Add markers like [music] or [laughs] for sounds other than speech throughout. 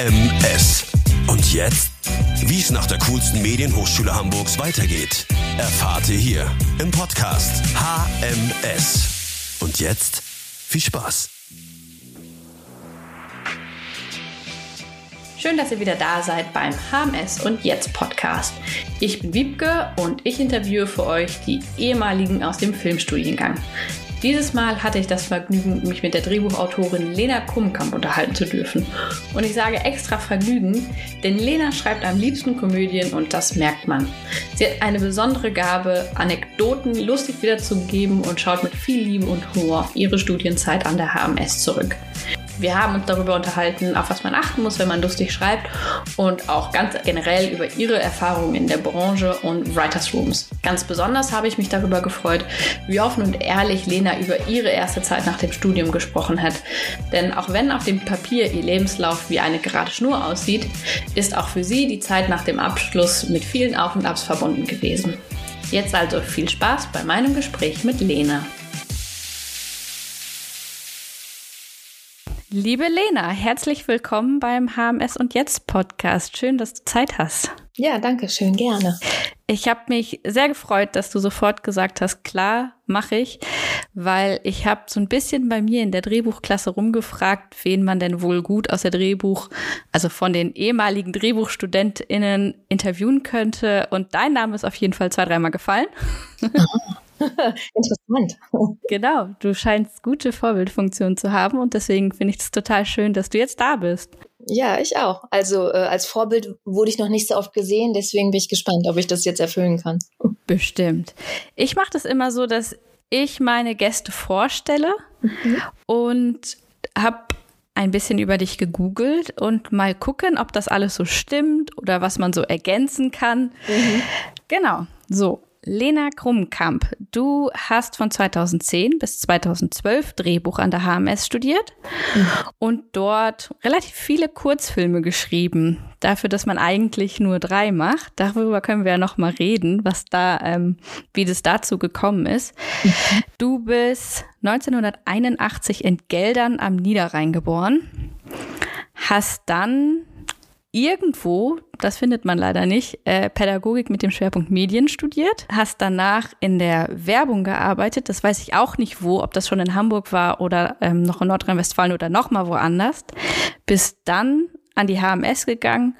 HMS. Und jetzt? Wie es nach der coolsten Medienhochschule Hamburgs weitergeht, erfahrt ihr hier im Podcast HMS. Und jetzt viel Spaß. Schön, dass ihr wieder da seid beim HMS und Jetzt Podcast. Ich bin Wiebke und ich interviewe für euch die ehemaligen aus dem Filmstudiengang. Dieses Mal hatte ich das Vergnügen, mich mit der Drehbuchautorin Lena Kumkamp unterhalten zu dürfen. Und ich sage extra Vergnügen, denn Lena schreibt am liebsten Komödien und das merkt man. Sie hat eine besondere Gabe, Anekdoten lustig wiederzugeben und schaut mit viel Liebe und Humor auf ihre Studienzeit an der HMS zurück. Wir haben uns darüber unterhalten, auf was man achten muss, wenn man lustig schreibt und auch ganz generell über ihre Erfahrungen in der Branche und Writers Rooms. Ganz besonders habe ich mich darüber gefreut, wie offen und ehrlich Lena über ihre erste Zeit nach dem Studium gesprochen hat. Denn auch wenn auf dem Papier ihr Lebenslauf wie eine gerade Schnur aussieht, ist auch für sie die Zeit nach dem Abschluss mit vielen Auf und Abs verbunden gewesen. Jetzt also viel Spaß bei meinem Gespräch mit Lena. Liebe Lena, herzlich willkommen beim HMS und Jetzt Podcast. Schön, dass du Zeit hast. Ja, danke schön, gerne. Ich habe mich sehr gefreut, dass du sofort gesagt hast, klar, mache ich, weil ich habe so ein bisschen bei mir in der Drehbuchklasse rumgefragt, wen man denn wohl gut aus der Drehbuch, also von den ehemaligen Drehbuchstudentinnen interviewen könnte und dein Name ist auf jeden Fall zwei, dreimal gefallen. [laughs] Interessant. [laughs] Genau, du scheinst gute Vorbildfunktion zu haben und deswegen finde ich es total schön, dass du jetzt da bist. Ja, ich auch. Also äh, als Vorbild wurde ich noch nicht so oft gesehen, deswegen bin ich gespannt, ob ich das jetzt erfüllen kann. [laughs] Bestimmt. Ich mache das immer so, dass ich meine Gäste vorstelle mhm. und habe ein bisschen über dich gegoogelt und mal gucken, ob das alles so stimmt oder was man so ergänzen kann. Mhm. Genau, so. Lena Krummkamp, du hast von 2010 bis 2012 Drehbuch an der HMS studiert mhm. und dort relativ viele Kurzfilme geschrieben. Dafür, dass man eigentlich nur drei macht. Darüber können wir ja noch mal reden, was da, ähm, wie das dazu gekommen ist. Mhm. Du bist 1981 in Geldern am Niederrhein geboren, hast dann irgendwo, das findet man leider nicht, äh, Pädagogik mit dem Schwerpunkt Medien studiert, hast danach in der Werbung gearbeitet. Das weiß ich auch nicht wo, ob das schon in Hamburg war oder ähm, noch in Nordrhein-Westfalen oder noch mal woanders. Bist dann an die HMS gegangen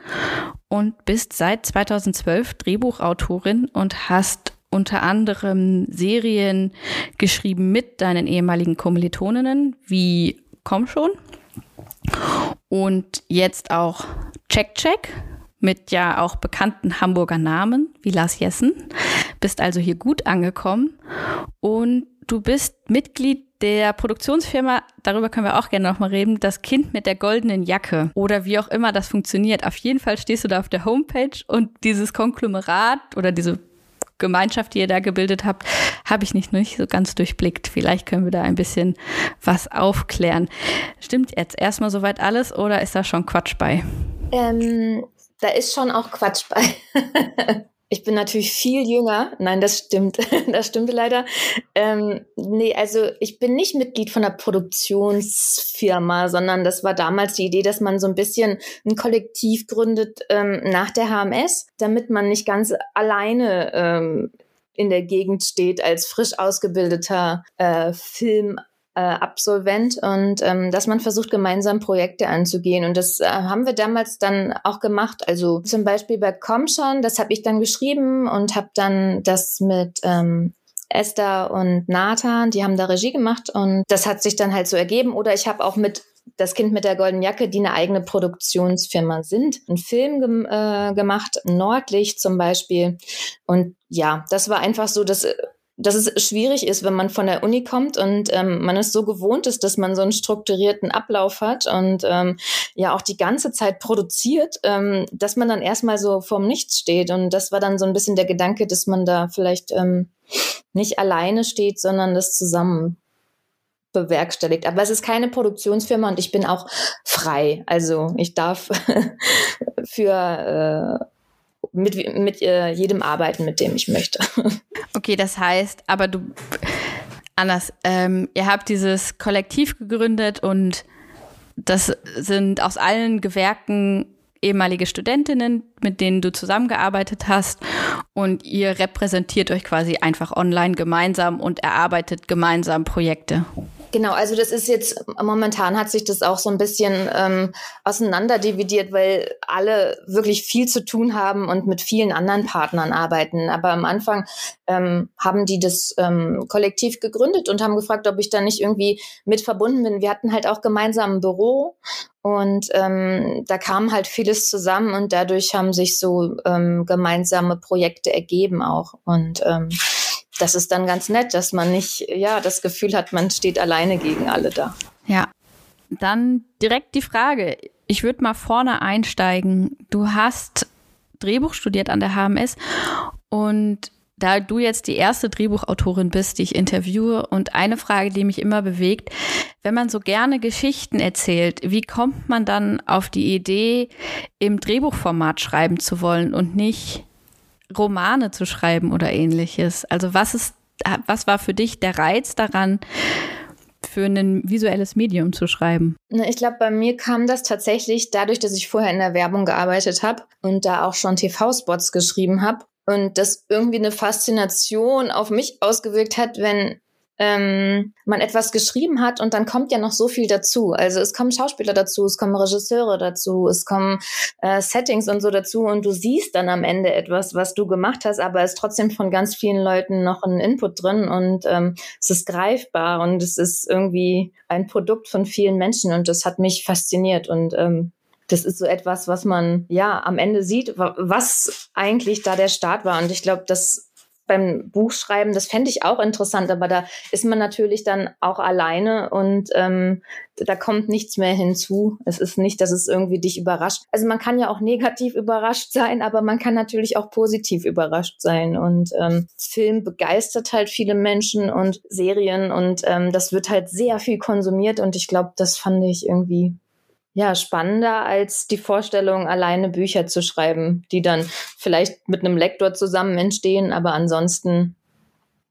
und bist seit 2012 Drehbuchautorin und hast unter anderem Serien geschrieben mit deinen ehemaligen Kommilitoninnen wie Komm schon und jetzt auch Check Check mit ja auch bekannten Hamburger Namen wie Lars Jessen. Bist also hier gut angekommen und du bist Mitglied der Produktionsfirma, darüber können wir auch gerne nochmal reden, das Kind mit der goldenen Jacke oder wie auch immer das funktioniert. Auf jeden Fall stehst du da auf der Homepage und dieses Konglomerat oder diese Gemeinschaft, die ihr da gebildet habt, habe ich nicht, nicht so ganz durchblickt. Vielleicht können wir da ein bisschen was aufklären. Stimmt jetzt erstmal soweit alles oder ist da schon Quatsch bei? Ähm, da ist schon auch Quatsch bei. [laughs] Ich bin natürlich viel jünger. Nein, das stimmt. [laughs] das stimmte leider. Ähm, nee, also ich bin nicht Mitglied von der Produktionsfirma, sondern das war damals die Idee, dass man so ein bisschen ein Kollektiv gründet ähm, nach der HMS, damit man nicht ganz alleine ähm, in der Gegend steht als frisch ausgebildeter äh, Film äh, Absolvent und ähm, dass man versucht, gemeinsam Projekte anzugehen. Und das äh, haben wir damals dann auch gemacht. Also zum Beispiel bei Comshon, das habe ich dann geschrieben und habe dann das mit ähm, Esther und Nathan, die haben da Regie gemacht und das hat sich dann halt so ergeben. Oder ich habe auch mit das Kind mit der goldenen Jacke, die eine eigene Produktionsfirma sind, einen Film gem äh, gemacht, Nordlicht zum Beispiel. Und ja, das war einfach so, dass äh, dass es schwierig ist, wenn man von der Uni kommt und ähm, man es so gewohnt ist, dass man so einen strukturierten Ablauf hat und ähm, ja auch die ganze Zeit produziert, ähm, dass man dann erstmal so vorm Nichts steht. Und das war dann so ein bisschen der Gedanke, dass man da vielleicht ähm, nicht alleine steht, sondern das zusammen bewerkstelligt. Aber es ist keine Produktionsfirma und ich bin auch frei. Also ich darf [laughs] für äh, mit, mit äh, jedem arbeiten, mit dem ich möchte. [laughs] Okay, das heißt, aber du anders, ähm, ihr habt dieses Kollektiv gegründet und das sind aus allen Gewerken ehemalige Studentinnen, mit denen du zusammengearbeitet hast und ihr repräsentiert euch quasi einfach online gemeinsam und erarbeitet gemeinsam Projekte. Genau, also das ist jetzt, momentan hat sich das auch so ein bisschen ähm, auseinanderdividiert, weil alle wirklich viel zu tun haben und mit vielen anderen Partnern arbeiten. Aber am Anfang ähm, haben die das ähm, kollektiv gegründet und haben gefragt, ob ich da nicht irgendwie mit verbunden bin. Wir hatten halt auch gemeinsam ein Büro und ähm, da kam halt vieles zusammen und dadurch haben sich so ähm, gemeinsame Projekte ergeben auch. Und ähm, das ist dann ganz nett, dass man nicht, ja, das Gefühl hat, man steht alleine gegen alle da. Ja. Dann direkt die Frage. Ich würde mal vorne einsteigen. Du hast Drehbuch studiert an der HMS und da du jetzt die erste Drehbuchautorin bist, die ich interviewe und eine Frage, die mich immer bewegt, wenn man so gerne Geschichten erzählt, wie kommt man dann auf die Idee, im Drehbuchformat schreiben zu wollen und nicht Romane zu schreiben oder ähnliches? Also was ist, was war für dich der Reiz daran, für ein visuelles Medium zu schreiben? Ich glaube, bei mir kam das tatsächlich dadurch, dass ich vorher in der Werbung gearbeitet habe und da auch schon TV-Spots geschrieben habe und das irgendwie eine Faszination auf mich ausgewirkt hat, wenn ähm, man etwas geschrieben hat und dann kommt ja noch so viel dazu. Also es kommen Schauspieler dazu, es kommen Regisseure dazu, es kommen äh, Settings und so dazu und du siehst dann am Ende etwas, was du gemacht hast, aber es ist trotzdem von ganz vielen Leuten noch ein Input drin und ähm, es ist greifbar und es ist irgendwie ein Produkt von vielen Menschen und das hat mich fasziniert und ähm, das ist so etwas, was man ja am Ende sieht, was eigentlich da der Start war. Und ich glaube, das beim Buchschreiben, das fände ich auch interessant, aber da ist man natürlich dann auch alleine und ähm, da kommt nichts mehr hinzu. Es ist nicht, dass es irgendwie dich überrascht. Also man kann ja auch negativ überrascht sein, aber man kann natürlich auch positiv überrascht sein. Und ähm, Film begeistert halt viele Menschen und Serien und ähm, das wird halt sehr viel konsumiert und ich glaube, das fand ich irgendwie ja, spannender als die Vorstellung, alleine Bücher zu schreiben, die dann vielleicht mit einem Lektor zusammen entstehen, aber ansonsten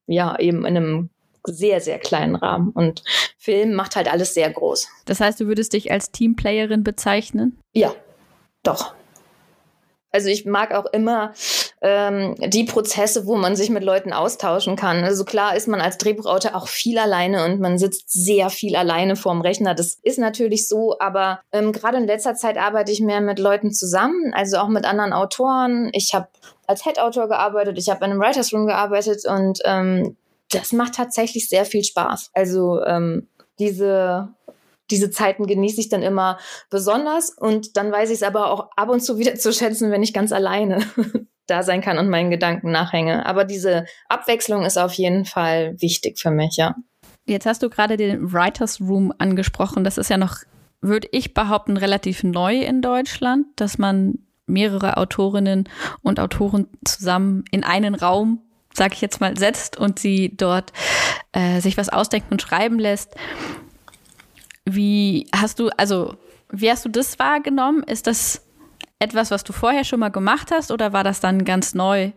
ja eben in einem sehr, sehr kleinen Rahmen. Und Film macht halt alles sehr groß. Das heißt, du würdest dich als Teamplayerin bezeichnen? Ja, doch. Also ich mag auch immer ähm, die Prozesse, wo man sich mit Leuten austauschen kann. Also klar ist man als Drehbuchautor auch viel alleine und man sitzt sehr viel alleine vorm Rechner. Das ist natürlich so, aber ähm, gerade in letzter Zeit arbeite ich mehr mit Leuten zusammen, also auch mit anderen Autoren. Ich habe als Head-Autor gearbeitet, ich habe in einem Writers Room gearbeitet und ähm, das macht tatsächlich sehr viel Spaß. Also ähm, diese diese Zeiten genieße ich dann immer besonders und dann weiß ich es aber auch ab und zu wieder zu schätzen, wenn ich ganz alleine [laughs] da sein kann und meinen Gedanken nachhänge. Aber diese Abwechslung ist auf jeden Fall wichtig für mich, ja. Jetzt hast du gerade den Writers Room angesprochen. Das ist ja noch, würde ich behaupten, relativ neu in Deutschland, dass man mehrere Autorinnen und Autoren zusammen in einen Raum, sag ich jetzt mal, setzt und sie dort äh, sich was ausdenken und schreiben lässt. Wie hast du, also, wie hast du das wahrgenommen? Ist das etwas, was du vorher schon mal gemacht hast oder war das dann ganz neu,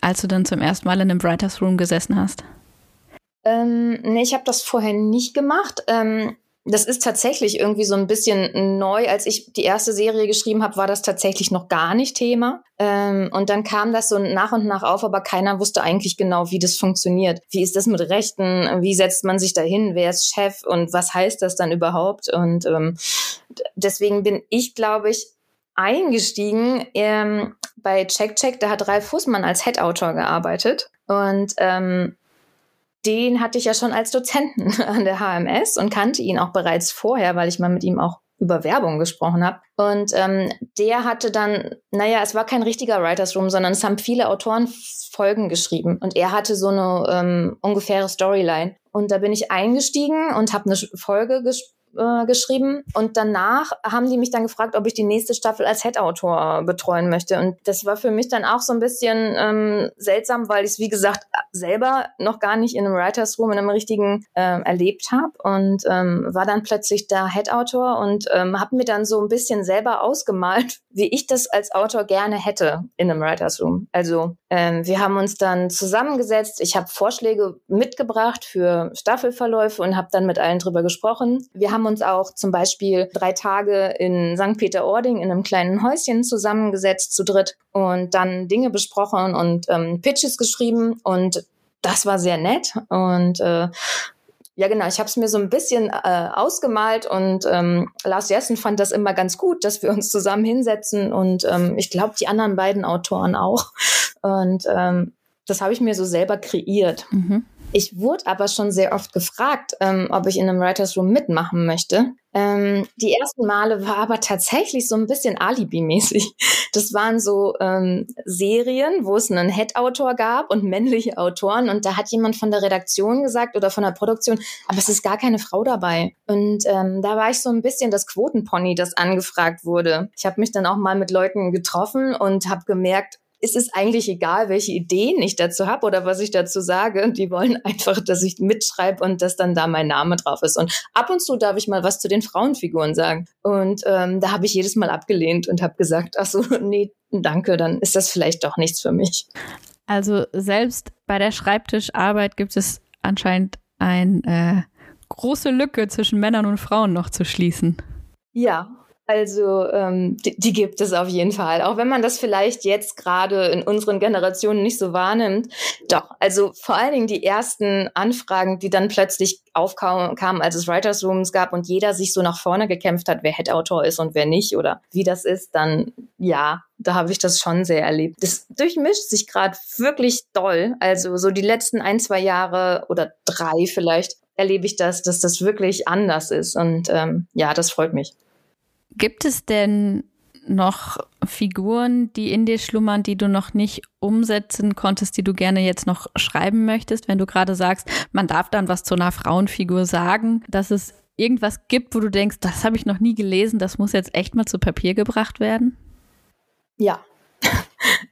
als du dann zum ersten Mal in einem Writers Room gesessen hast? Ähm, nee, ich habe das vorher nicht gemacht. Ähm, das ist tatsächlich irgendwie so ein bisschen neu. Als ich die erste Serie geschrieben habe, war das tatsächlich noch gar nicht Thema. Ähm, und dann kam das so nach und nach auf, aber keiner wusste eigentlich genau, wie das funktioniert. Wie ist das mit Rechten? Wie setzt man sich dahin? Wer ist Chef? Und was heißt das dann überhaupt? Und ähm, deswegen bin ich, glaube ich, eingestiegen ähm, bei Check Check. Da hat Ralf Fußmann als Head-Autor gearbeitet. Und ähm, den hatte ich ja schon als Dozenten [laughs] an der HMS und kannte ihn auch bereits vorher, weil ich mal mit ihm auch über Werbung gesprochen habe. Und ähm, der hatte dann, naja, es war kein richtiger Writers Room, sondern es haben viele Autoren Folgen geschrieben. Und er hatte so eine ähm, ungefähre Storyline. Und da bin ich eingestiegen und habe eine Folge äh, geschrieben und danach haben die mich dann gefragt, ob ich die nächste Staffel als Head-Autor betreuen möchte. Und das war für mich dann auch so ein bisschen ähm, seltsam, weil ich es, wie gesagt, selber noch gar nicht in einem Writers Room, in einem richtigen ähm, erlebt habe und ähm, war dann plötzlich da Head-Autor und ähm, habe mir dann so ein bisschen selber ausgemalt, [laughs] wie ich das als Autor gerne hätte in einem Writers Room. Also ähm, wir haben uns dann zusammengesetzt, ich habe Vorschläge mitgebracht für Staffelverläufe und habe dann mit allen drüber gesprochen. Wir haben haben uns auch zum Beispiel drei Tage in St. Peter-Ording in einem kleinen Häuschen zusammengesetzt zu dritt und dann Dinge besprochen und ähm, Pitches geschrieben und das war sehr nett und äh, ja, genau. Ich habe es mir so ein bisschen äh, ausgemalt und ähm, Lars Jessen fand das immer ganz gut, dass wir uns zusammen hinsetzen und ähm, ich glaube, die anderen beiden Autoren auch. Und ähm, das habe ich mir so selber kreiert. Mhm. Ich wurde aber schon sehr oft gefragt, ähm, ob ich in einem Writers Room mitmachen möchte. Ähm, die ersten Male war aber tatsächlich so ein bisschen Alibi-mäßig. Das waren so ähm, Serien, wo es einen Head-Autor gab und männliche Autoren. Und da hat jemand von der Redaktion gesagt oder von der Produktion, aber es ist gar keine Frau dabei. Und ähm, da war ich so ein bisschen das Quotenpony, das angefragt wurde. Ich habe mich dann auch mal mit Leuten getroffen und habe gemerkt, ist es eigentlich egal, welche Ideen ich dazu habe oder was ich dazu sage. Die wollen [laughs] einfach, dass ich mitschreibe und dass dann da mein Name drauf ist. Und ab und zu darf ich mal was zu den Frauenfiguren sagen. Und ähm, da habe ich jedes Mal abgelehnt und habe gesagt, ach so, [laughs] nee, danke, dann ist das vielleicht doch nichts für mich. Also selbst bei der Schreibtischarbeit gibt es anscheinend eine äh, große Lücke zwischen Männern und Frauen noch zu schließen. Ja, also ähm, die, die, gibt es auf jeden Fall, auch wenn man das vielleicht jetzt gerade in unseren Generationen nicht so wahrnimmt. Doch, also vor allen Dingen die ersten Anfragen, die dann plötzlich aufkamen, als es Writers Rooms gab und jeder sich so nach vorne gekämpft hat, wer Head-Autor ist und wer nicht oder wie das ist, dann ja, da habe ich das schon sehr erlebt. Das durchmischt sich gerade wirklich doll. Also so die letzten ein, zwei Jahre oder drei vielleicht erlebe ich das, dass das wirklich anders ist. Und ähm, ja, das freut mich. Gibt es denn noch Figuren, die in dir schlummern, die du noch nicht umsetzen konntest, die du gerne jetzt noch schreiben möchtest, wenn du gerade sagst, man darf dann was zu einer Frauenfigur sagen, dass es irgendwas gibt, wo du denkst, das habe ich noch nie gelesen, das muss jetzt echt mal zu Papier gebracht werden? Ja,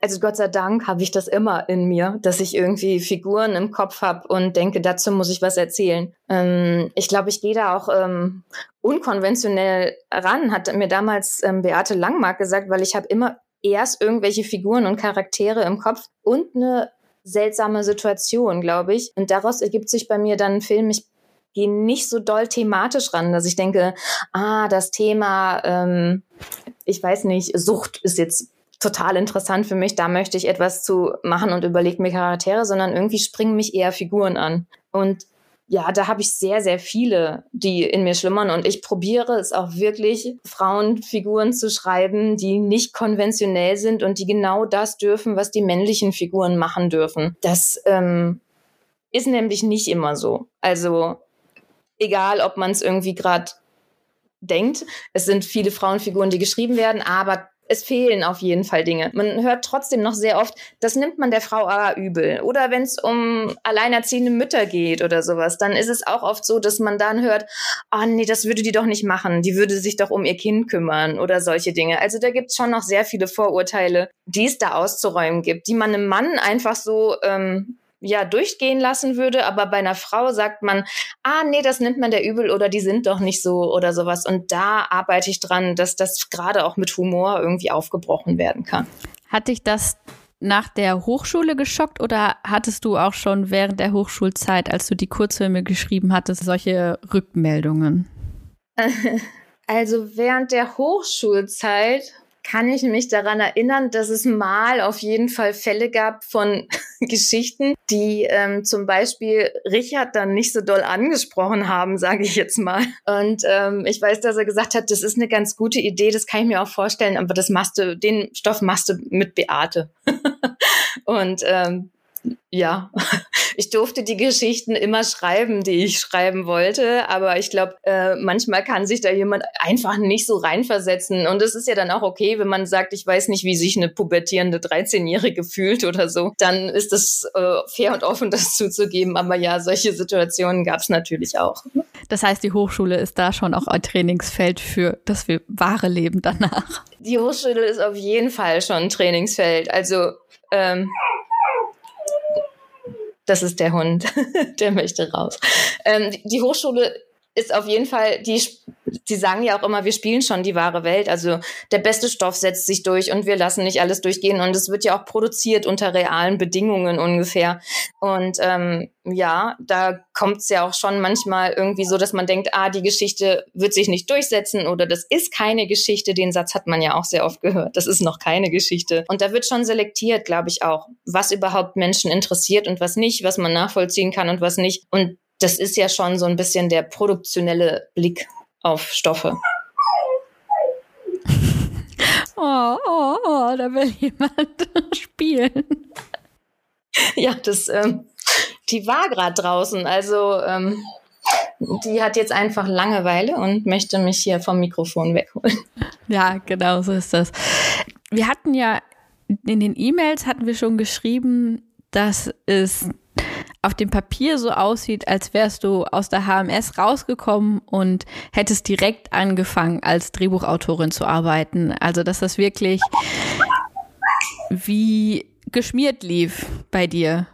also Gott sei Dank habe ich das immer in mir, dass ich irgendwie Figuren im Kopf habe und denke, dazu muss ich was erzählen. Ähm, ich glaube, ich gehe da auch ähm, unkonventionell ran, hat mir damals ähm, Beate Langmark gesagt, weil ich habe immer erst irgendwelche Figuren und Charaktere im Kopf und eine seltsame Situation, glaube ich. Und daraus ergibt sich bei mir dann ein Film. Ich gehe nicht so doll thematisch ran, dass ich denke, ah, das Thema, ähm, ich weiß nicht, Sucht ist jetzt total interessant für mich, da möchte ich etwas zu machen und überlege mir Charaktere, sondern irgendwie springen mich eher Figuren an. Und ja, da habe ich sehr, sehr viele, die in mir schlummern. Und ich probiere es auch wirklich, Frauenfiguren zu schreiben, die nicht konventionell sind und die genau das dürfen, was die männlichen Figuren machen dürfen. Das ähm, ist nämlich nicht immer so. Also egal, ob man es irgendwie gerade denkt. Es sind viele Frauenfiguren, die geschrieben werden, aber es fehlen auf jeden Fall Dinge. Man hört trotzdem noch sehr oft, das nimmt man der Frau aber übel. Oder wenn es um alleinerziehende Mütter geht oder sowas, dann ist es auch oft so, dass man dann hört, ah oh, nee, das würde die doch nicht machen. Die würde sich doch um ihr Kind kümmern oder solche Dinge. Also da gibt es schon noch sehr viele Vorurteile, die es da auszuräumen gibt, die man einem Mann einfach so ähm, ja durchgehen lassen würde, aber bei einer Frau sagt man, ah nee, das nimmt man der übel oder die sind doch nicht so oder sowas. Und da arbeite ich dran, dass das gerade auch mit Humor irgendwie aufgebrochen werden kann. Hat dich das nach der Hochschule geschockt oder hattest du auch schon während der Hochschulzeit, als du die Kurzfilme geschrieben hattest, solche Rückmeldungen? [laughs] Also während der Hochschulzeit kann ich mich daran erinnern, dass es mal auf jeden Fall Fälle gab von [laughs] Geschichten, die ähm, zum Beispiel Richard dann nicht so doll angesprochen haben, sage ich jetzt mal. Und ähm, ich weiß, dass er gesagt hat, das ist eine ganz gute Idee, das kann ich mir auch vorstellen, aber das machst du, den Stoff machst du mit Beate. [laughs] Und ähm, ja, ich durfte die Geschichten immer schreiben, die ich schreiben wollte, aber ich glaube, äh, manchmal kann sich da jemand einfach nicht so reinversetzen und es ist ja dann auch okay, wenn man sagt, ich weiß nicht, wie sich eine pubertierende 13-Jährige fühlt oder so, dann ist es äh, fair und offen, [laughs] das zuzugeben, aber ja, solche Situationen gab es natürlich auch. Das heißt, die Hochschule ist da schon auch ein Trainingsfeld für das wahre Leben danach. Die Hochschule ist auf jeden Fall schon ein Trainingsfeld, also ähm, das ist der Hund, [laughs] der möchte raus. Ähm, die Hochschule ist auf jeden Fall, die sie sagen ja auch immer, wir spielen schon die wahre Welt. Also der beste Stoff setzt sich durch und wir lassen nicht alles durchgehen. Und es wird ja auch produziert unter realen Bedingungen ungefähr. Und ähm, ja, da kommt es ja auch schon manchmal irgendwie so, dass man denkt, ah, die Geschichte wird sich nicht durchsetzen oder das ist keine Geschichte. Den Satz hat man ja auch sehr oft gehört. Das ist noch keine Geschichte. Und da wird schon selektiert, glaube ich auch, was überhaupt Menschen interessiert und was nicht, was man nachvollziehen kann und was nicht. Und das ist ja schon so ein bisschen der produktionelle Blick auf Stoffe. [laughs] Oh, oh, oh, da will jemand [laughs] spielen. Ja, das, ähm, die war gerade draußen. Also ähm, die hat jetzt einfach Langeweile und möchte mich hier vom Mikrofon wegholen. Ja, genau, so ist das. Wir hatten ja in den E-Mails hatten wir schon geschrieben, dass es auf dem Papier so aussieht, als wärst du aus der HMS rausgekommen und hättest direkt angefangen, als Drehbuchautorin zu arbeiten. Also, dass das wirklich wie geschmiert lief bei dir.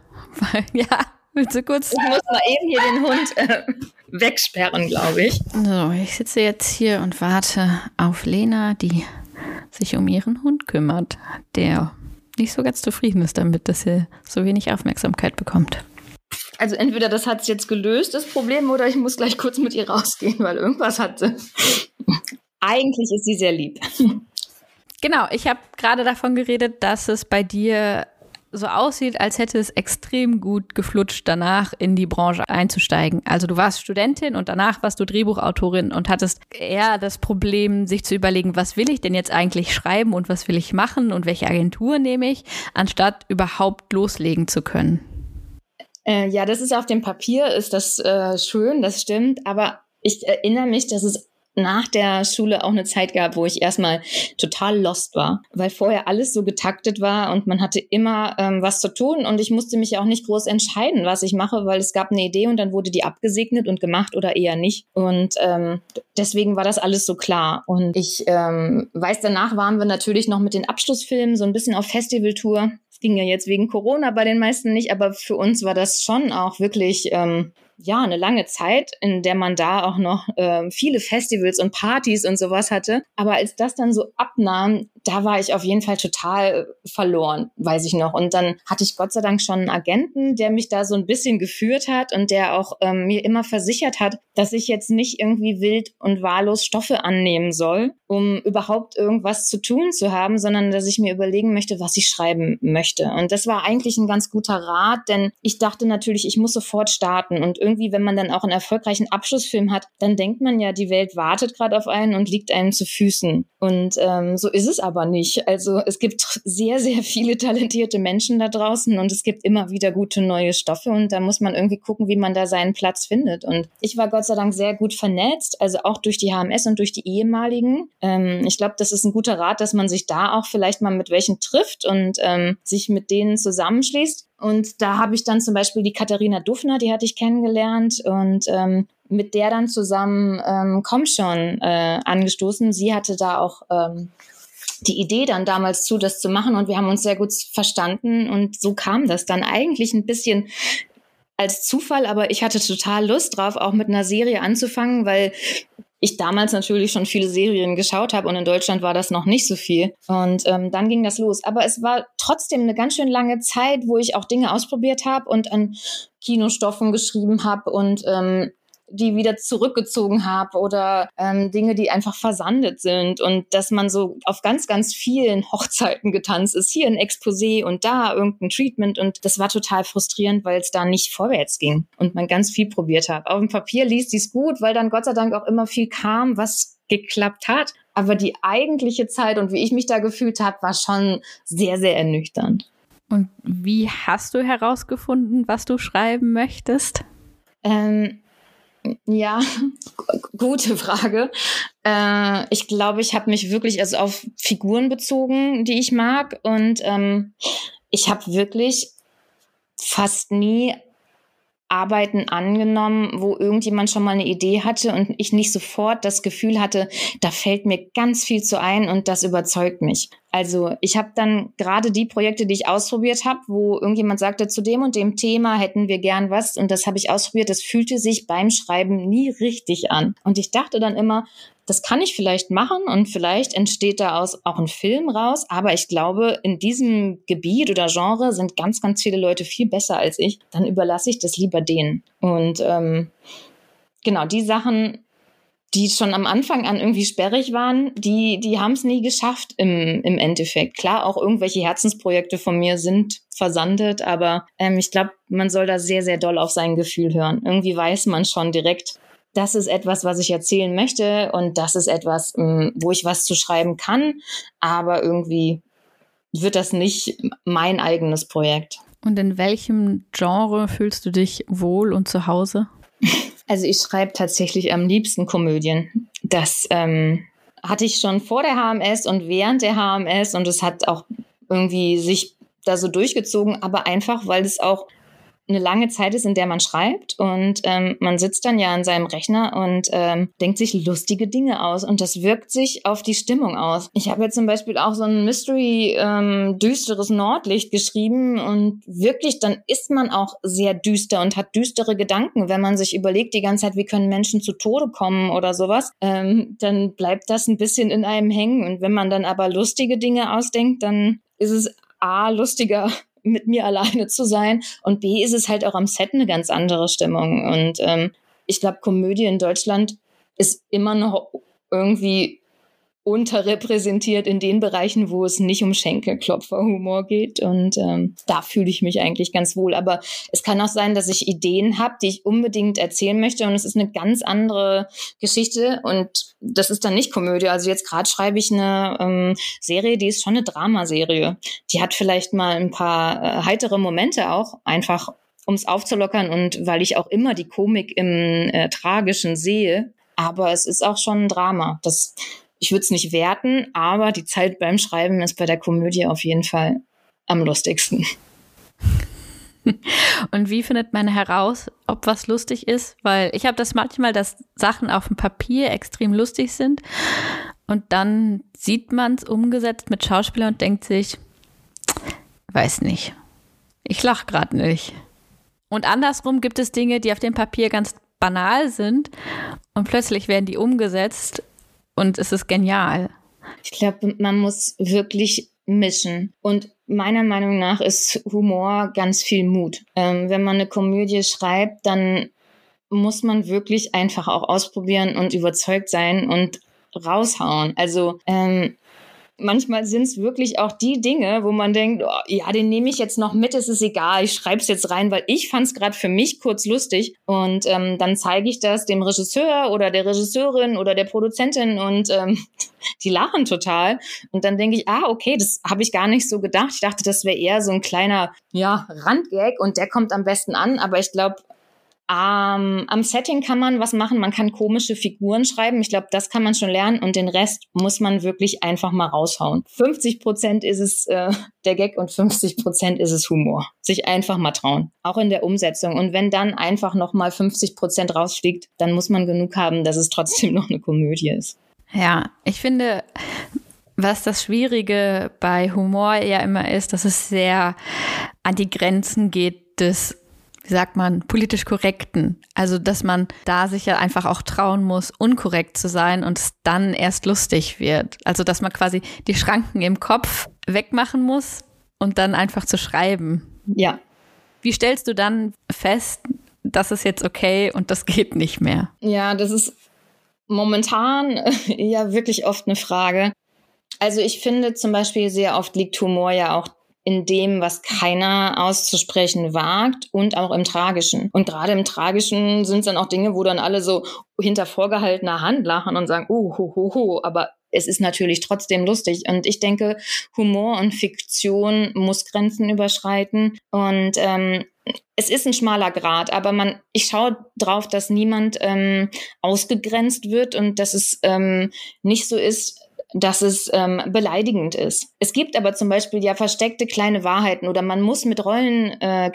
[laughs] ja, willst du kurz. Ich muss mal eben hier den Hund äh, wegsperren, glaube ich. So, ich sitze jetzt hier und warte auf Lena, die sich um ihren Hund kümmert, der nicht so ganz zufrieden ist damit, dass er so wenig Aufmerksamkeit bekommt. Also entweder das hat es jetzt gelöst, das Problem, oder ich muss gleich kurz mit ihr rausgehen, weil irgendwas hat sie. Eigentlich ist sie sehr lieb. Genau, ich habe gerade davon geredet, dass es bei dir so aussieht, als hätte es extrem gut geflutscht, danach in die Branche einzusteigen. Also du warst Studentin und danach warst du Drehbuchautorin und hattest eher das Problem, sich zu überlegen, was will ich denn jetzt eigentlich schreiben und was will ich machen und welche Agentur nehme ich, anstatt überhaupt loslegen zu können. Äh, ja, das ist auf dem Papier, ist das äh, schön, das stimmt. Aber ich erinnere mich, dass es nach der Schule auch eine Zeit gab, wo ich erstmal total lost war, weil vorher alles so getaktet war und man hatte immer ähm, was zu tun und ich musste mich auch nicht groß entscheiden, was ich mache, weil es gab eine Idee und dann wurde die abgesegnet und gemacht oder eher nicht. Und ähm, deswegen war das alles so klar. Und ich ähm, weiß, danach waren wir natürlich noch mit den Abschlussfilmen so ein bisschen auf Festivaltour es ging ja jetzt wegen Corona bei den meisten nicht, aber für uns war das schon auch wirklich ähm, ja, eine lange Zeit, in der man da auch noch äh, viele Festivals und Partys und sowas hatte. Aber als das dann so abnahm, da war ich auf jeden Fall total verloren, weiß ich noch. Und dann hatte ich Gott sei Dank schon einen Agenten, der mich da so ein bisschen geführt hat und der auch ähm, mir immer versichert hat, dass ich jetzt nicht irgendwie wild und wahllos Stoffe annehmen soll, um überhaupt irgendwas zu tun zu haben, sondern dass ich mir überlegen möchte, was ich schreiben möchte. Und das war eigentlich ein ganz guter Rat, denn ich dachte natürlich, ich muss sofort starten und irgendwie, wenn man dann auch einen erfolgreichen Abschlussfilm hat, dann denkt man ja, die Welt wartet gerade auf einen und liegt einem zu Füßen. Und ähm, so ist es aber nicht. Also es gibt sehr, sehr viele talentierte Menschen da draußen und es gibt immer wieder gute neue Stoffe und da muss man irgendwie gucken, wie man da seinen Platz findet. Und ich war Gott sei Dank sehr gut vernetzt, also auch durch die HMS und durch die ehemaligen. Ähm, ich glaube, das ist ein guter Rat, dass man sich da auch vielleicht mal mit welchen trifft und ähm, sich mit denen zusammenschließt. Und da habe ich dann zum Beispiel die Katharina Duffner, die hatte ich kennengelernt und ähm, mit der dann zusammen ähm, Komm schon äh, angestoßen. Sie hatte da auch ähm, die Idee dann damals zu, das zu machen und wir haben uns sehr gut verstanden und so kam das dann eigentlich ein bisschen als Zufall, aber ich hatte total Lust drauf, auch mit einer Serie anzufangen, weil ich damals natürlich schon viele Serien geschaut habe und in Deutschland war das noch nicht so viel. Und ähm, dann ging das los. Aber es war trotzdem eine ganz schön lange Zeit, wo ich auch Dinge ausprobiert habe und an Kinostoffen geschrieben habe und ähm, die wieder zurückgezogen habe oder ähm, Dinge, die einfach versandet sind und dass man so auf ganz, ganz vielen [laughs] Hochzeiten getanzt ist. Hier ein Exposé und da irgendein Treatment und das war total frustrierend, weil es da nicht vorwärts ging und man ganz viel probiert hat. Auf dem Papier liest dies gut, weil dann Gott sei Dank auch immer viel kam, was geklappt hat. Aber die eigentliche Zeit und wie ich mich da gefühlt habe, war schon sehr, sehr ernüchternd. Und wie hast du herausgefunden, was du schreiben möchtest? Ähm, ja, [laughs] gute Frage. Äh, ich glaube, ich habe mich wirklich also auf Figuren bezogen, die ich mag. Und ähm, ich habe wirklich fast nie Arbeiten angenommen, wo irgendjemand schon mal eine Idee hatte und ich nicht sofort das Gefühl hatte, da fällt mir ganz viel zu ein und das überzeugt mich. Also ich habe dann gerade die Projekte, die ich ausprobiert habe, wo irgendjemand sagte, zu dem und dem Thema hätten wir gern was und das habe ich ausprobiert, das fühlte sich beim Schreiben nie richtig an. Und ich dachte dann immer, das kann ich vielleicht machen und vielleicht entsteht daraus auch ein Film raus. Aber ich glaube, in diesem Gebiet oder Genre sind ganz, ganz viele Leute viel besser als ich. Dann überlasse ich das lieber denen. Und ähm, genau, die Sachen, die schon am Anfang an irgendwie sperrig waren, die, die haben es nie geschafft im, im Endeffekt. Klar, auch irgendwelche Herzensprojekte von mir sind versandet, aber ähm, ich glaube, man soll da sehr, sehr doll auf sein Gefühl hören. Irgendwie weiß man schon direkt, das ist etwas, was ich erzählen möchte und das ist etwas, mm, wo ich was zu schreiben kann, aber irgendwie wird das nicht mein eigenes Projekt. Und in welchem Genre fühlst du dich wohl und zu Hause? [laughs] Also ich schreibe tatsächlich am liebsten Komödien. Das ähm, hatte ich schon vor der HMS und während der HMS und es hat auch irgendwie sich da so durchgezogen, aber einfach, weil es auch eine lange Zeit ist, in der man schreibt und ähm, man sitzt dann ja an seinem Rechner und ähm, denkt sich lustige Dinge aus und das wirkt sich auf die Stimmung aus. Ich habe jetzt zum Beispiel auch so ein Mystery ähm, düsteres Nordlicht geschrieben und wirklich dann ist man auch sehr düster und hat düstere Gedanken, wenn man sich überlegt die ganze Zeit, wie können Menschen zu Tode kommen oder sowas, ähm, dann bleibt das ein bisschen in einem hängen und wenn man dann aber lustige Dinge ausdenkt, dann ist es A, lustiger mit mir alleine zu sein. Und B ist es halt auch am Set eine ganz andere Stimmung. Und ähm, ich glaube, Komödie in Deutschland ist immer noch irgendwie unterrepräsentiert in den Bereichen, wo es nicht um Schenkelklopferhumor geht. Und ähm, da fühle ich mich eigentlich ganz wohl. Aber es kann auch sein, dass ich Ideen habe, die ich unbedingt erzählen möchte. Und es ist eine ganz andere Geschichte. Und das ist dann nicht Komödie. Also jetzt gerade schreibe ich eine ähm, Serie, die ist schon eine Dramaserie. Die hat vielleicht mal ein paar äh, heitere Momente auch, einfach um es aufzulockern und weil ich auch immer die Komik im äh, Tragischen sehe. Aber es ist auch schon ein Drama. Das ich würde es nicht werten, aber die Zeit beim Schreiben ist bei der Komödie auf jeden Fall am lustigsten. [laughs] Und wie findet man heraus, ob was lustig ist? Weil ich habe das manchmal, dass Sachen auf dem Papier extrem lustig sind und dann sieht man es umgesetzt mit Schauspielern und denkt sich, weiß nicht, ich lach gerade nicht. Und andersrum gibt es Dinge, die auf dem Papier ganz banal sind und plötzlich werden die umgesetzt und es ist genial. Ich glaube, man muss wirklich mischen. Und meiner Meinung nach ist Humor ganz viel Mut. Ähm, wenn man eine Komödie schreibt, dann muss man wirklich einfach auch ausprobieren und überzeugt sein und raushauen. Also ähm, manchmal sind es wirklich auch die Dinge, wo man denkt, oh, ja, den nehme ich jetzt noch mit, es ist egal, ich schreibe es jetzt rein, weil ich fand es gerade für mich kurz lustig. Und ähm, dann zeige ich das dem Regisseur oder der Regisseurin oder der Produzentin und ähm, [laughs] die lachen total. Und dann denke ich, ah, okay, das habe ich gar nicht so gedacht. Ich dachte, das wäre eher so ein kleiner, ja, Randgag und der kommt am besten an. Aber ich glaube, ähm, am Setting kann man was machen, man kann komische Figuren schreiben. Ich glaube, das kann man schon lernen und den Rest muss man wirklich einfach mal raushauen. 50 Prozent ist es äh, der Gag und 50 Prozent ist es Humor. Sich einfach mal trauen, auch in der Umsetzung. Und wenn dann einfach noch mal 50 Prozent rausfliegt, dann muss man genug haben, dass es trotzdem [laughs] noch eine Komödie ist. Ja, ich finde, was das Schwierige bei Humor ja immer ist, dass es sehr an die Grenzen geht des wie sagt man, politisch korrekten. Also, dass man da sich ja einfach auch trauen muss, unkorrekt zu sein und es dann erst lustig wird. Also, dass man quasi die Schranken im Kopf wegmachen muss und dann einfach zu schreiben. Ja. Wie stellst du dann fest, das ist jetzt okay und das geht nicht mehr? Ja, das ist momentan [laughs] ja wirklich oft eine Frage. Also ich finde zum Beispiel sehr oft liegt Humor ja auch in dem, was keiner auszusprechen wagt und auch im Tragischen. Und gerade im Tragischen sind es dann auch Dinge, wo dann alle so hinter vorgehaltener Hand lachen und sagen, uh, ho, ho, ho, aber es ist natürlich trotzdem lustig. Und ich denke, Humor und Fiktion muss Grenzen überschreiten. Und ähm, es ist ein schmaler Grad, aber man, ich schaue drauf, dass niemand ähm, ausgegrenzt wird und dass es ähm, nicht so ist, dass es ähm, beleidigend ist. Es gibt aber zum Beispiel ja versteckte kleine Wahrheiten oder man muss mit Rollen äh,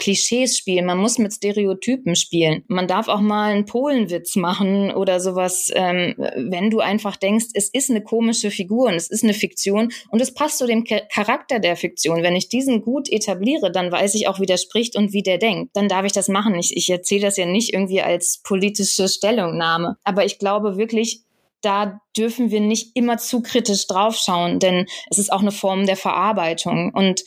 spielen, man muss mit Stereotypen spielen. Man darf auch mal einen Polenwitz machen oder sowas, ähm, wenn du einfach denkst, es ist eine komische Figur und es ist eine Fiktion und es passt zu dem Charakter der Fiktion. Wenn ich diesen gut etabliere, dann weiß ich auch, wie der spricht und wie der denkt. Dann darf ich das machen. Ich, ich erzähle das ja nicht irgendwie als politische Stellungnahme. Aber ich glaube wirklich, da dürfen wir nicht immer zu kritisch draufschauen, denn es ist auch eine Form der Verarbeitung. Und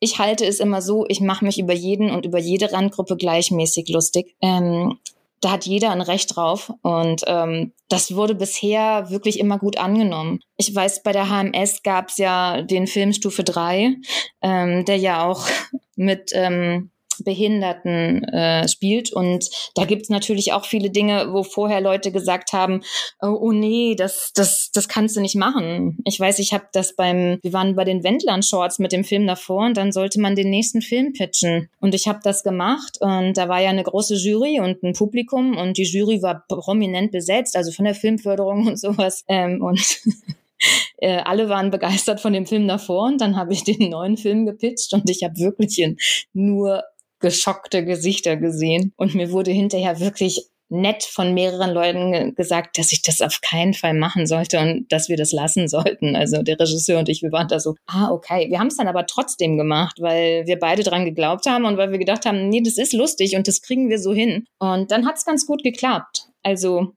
ich halte es immer so, ich mache mich über jeden und über jede Randgruppe gleichmäßig lustig. Ähm, da hat jeder ein Recht drauf. Und ähm, das wurde bisher wirklich immer gut angenommen. Ich weiß, bei der HMS gab es ja den Film Stufe 3, ähm, der ja auch [laughs] mit ähm, Behinderten äh, spielt. Und da gibt es natürlich auch viele Dinge, wo vorher Leute gesagt haben, oh, oh nee, das, das, das kannst du nicht machen. Ich weiß, ich habe das beim, wir waren bei den Wendland-Shorts mit dem Film davor und dann sollte man den nächsten Film pitchen. Und ich habe das gemacht und da war ja eine große Jury und ein Publikum und die Jury war prominent besetzt, also von der Filmförderung und sowas. Ähm, und [laughs] äh, alle waren begeistert von dem Film davor und dann habe ich den neuen Film gepitcht und ich habe wirklich in nur geschockte Gesichter gesehen. Und mir wurde hinterher wirklich nett von mehreren Leuten gesagt, dass ich das auf keinen Fall machen sollte und dass wir das lassen sollten. Also der Regisseur und ich, wir waren da so, ah, okay. Wir haben es dann aber trotzdem gemacht, weil wir beide dran geglaubt haben und weil wir gedacht haben, nee, das ist lustig und das kriegen wir so hin. Und dann hat es ganz gut geklappt. Also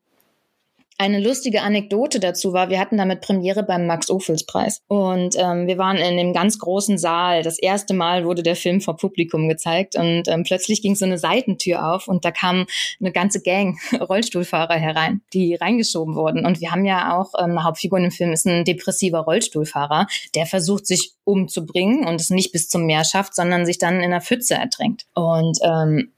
eine lustige Anekdote dazu war, wir hatten damit Premiere beim Max-Ophüls-Preis. Und ähm, wir waren in dem ganz großen Saal. Das erste Mal wurde der Film vor Publikum gezeigt. Und ähm, plötzlich ging so eine Seitentür auf und da kam eine ganze Gang [laughs] Rollstuhlfahrer herein, die reingeschoben wurden. Und wir haben ja auch, ähm, eine Hauptfigur in dem Film ist ein depressiver Rollstuhlfahrer, der versucht, sich umzubringen und es nicht bis zum Meer schafft, sondern sich dann in einer Pfütze ertränkt. Und ähm,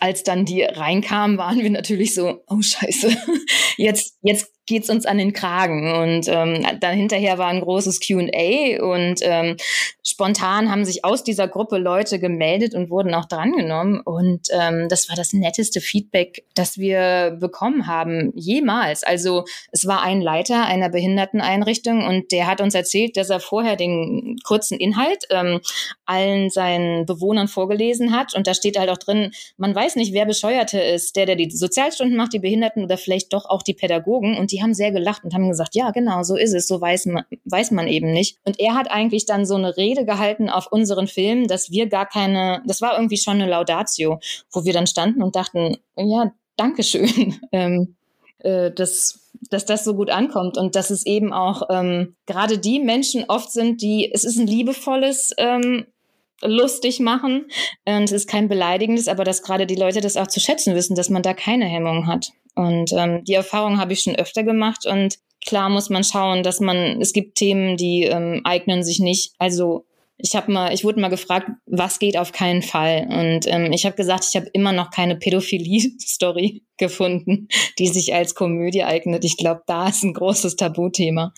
als dann die reinkamen, waren wir natürlich so, oh scheiße, [laughs] jetzt, jetzt geht's uns an den Kragen. Und ähm, dann hinterher war ein großes QA und ähm, spontan haben sich aus dieser Gruppe Leute gemeldet und wurden auch drangenommen. Und ähm, das war das netteste Feedback, das wir bekommen haben, jemals. Also es war ein Leiter einer Behinderteneinrichtung und der hat uns erzählt, dass er vorher den kurzen Inhalt ähm, allen seinen Bewohnern vorgelesen hat. Und da steht halt auch drin, man weiß nicht, wer Bescheuerte ist, der, der die Sozialstunden macht, die Behinderten oder vielleicht doch auch die Pädagogen. Und die haben sehr gelacht und haben gesagt, ja, genau, so ist es, so weiß man, weiß man eben nicht. Und er hat eigentlich dann so eine Rede gehalten auf unseren Film, dass wir gar keine, das war irgendwie schon eine Laudatio, wo wir dann standen und dachten, ja, Dankeschön, [laughs] ähm, äh, dass, dass das so gut ankommt und dass es eben auch ähm, gerade die Menschen oft sind, die, es ist ein liebevolles ähm, lustig machen. Und es ist kein beleidigendes, aber dass gerade die Leute das auch zu schätzen wissen, dass man da keine Hemmung hat. Und ähm, die Erfahrung habe ich schon öfter gemacht. Und klar muss man schauen, dass man, es gibt Themen, die ähm, eignen sich nicht. Also ich habe mal, ich wurde mal gefragt, was geht auf keinen Fall. Und ähm, ich habe gesagt, ich habe immer noch keine Pädophilie-Story [laughs] gefunden, die sich als Komödie eignet. Ich glaube, da ist ein großes Tabuthema.